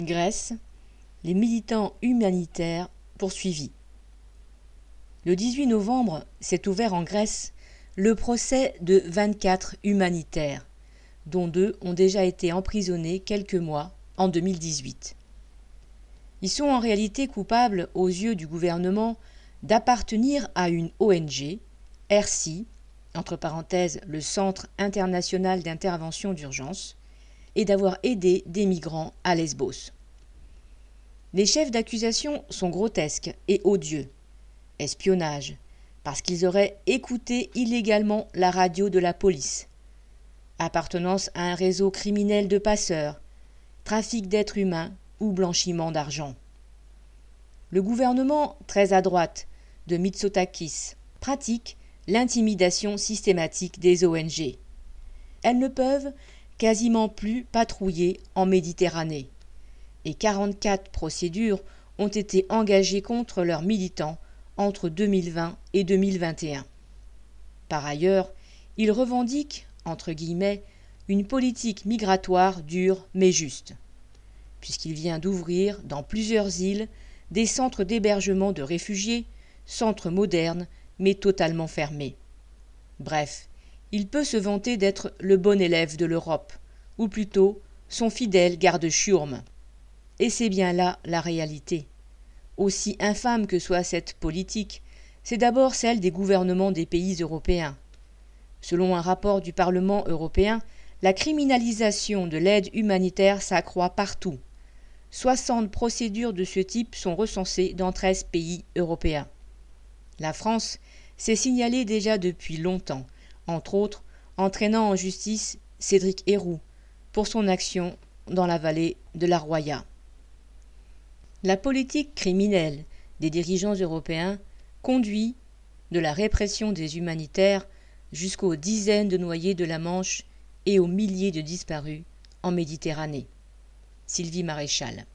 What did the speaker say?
Grèce, les militants humanitaires poursuivis. Le 18 novembre s'est ouvert en Grèce le procès de 24 humanitaires, dont deux ont déjà été emprisonnés quelques mois en 2018. Ils sont en réalité coupables aux yeux du gouvernement d'appartenir à une ONG, RC, entre parenthèses le Centre international d'intervention d'urgence, et d'avoir aidé des migrants à Lesbos. Les chefs d'accusation sont grotesques et odieux. Espionnage, parce qu'ils auraient écouté illégalement la radio de la police. Appartenance à un réseau criminel de passeurs, trafic d'êtres humains ou blanchiment d'argent. Le gouvernement, très à droite, de Mitsotakis, pratique l'intimidation systématique des ONG. Elles ne peuvent quasiment plus patrouiller en Méditerranée. Et 44 procédures ont été engagées contre leurs militants entre 2020 et 2021. Par ailleurs, ils revendiquent, entre guillemets, une politique migratoire dure mais juste, puisqu'il vient d'ouvrir dans plusieurs îles des centres d'hébergement de réfugiés, centres modernes mais totalement fermés. Bref, il peut se vanter d'être le bon élève de l'Europe, ou plutôt son fidèle garde-chiourme. Et c'est bien là la réalité. Aussi infâme que soit cette politique, c'est d'abord celle des gouvernements des pays européens. Selon un rapport du Parlement européen, la criminalisation de l'aide humanitaire s'accroît partout. 60 procédures de ce type sont recensées dans 13 pays européens. La France s'est signalée déjà depuis longtemps, entre autres entraînant en justice Cédric Héroux pour son action dans la vallée de la Roya. La politique criminelle des dirigeants européens conduit de la répression des humanitaires jusqu'aux dizaines de noyés de la Manche et aux milliers de disparus en Méditerranée. Sylvie Maréchal.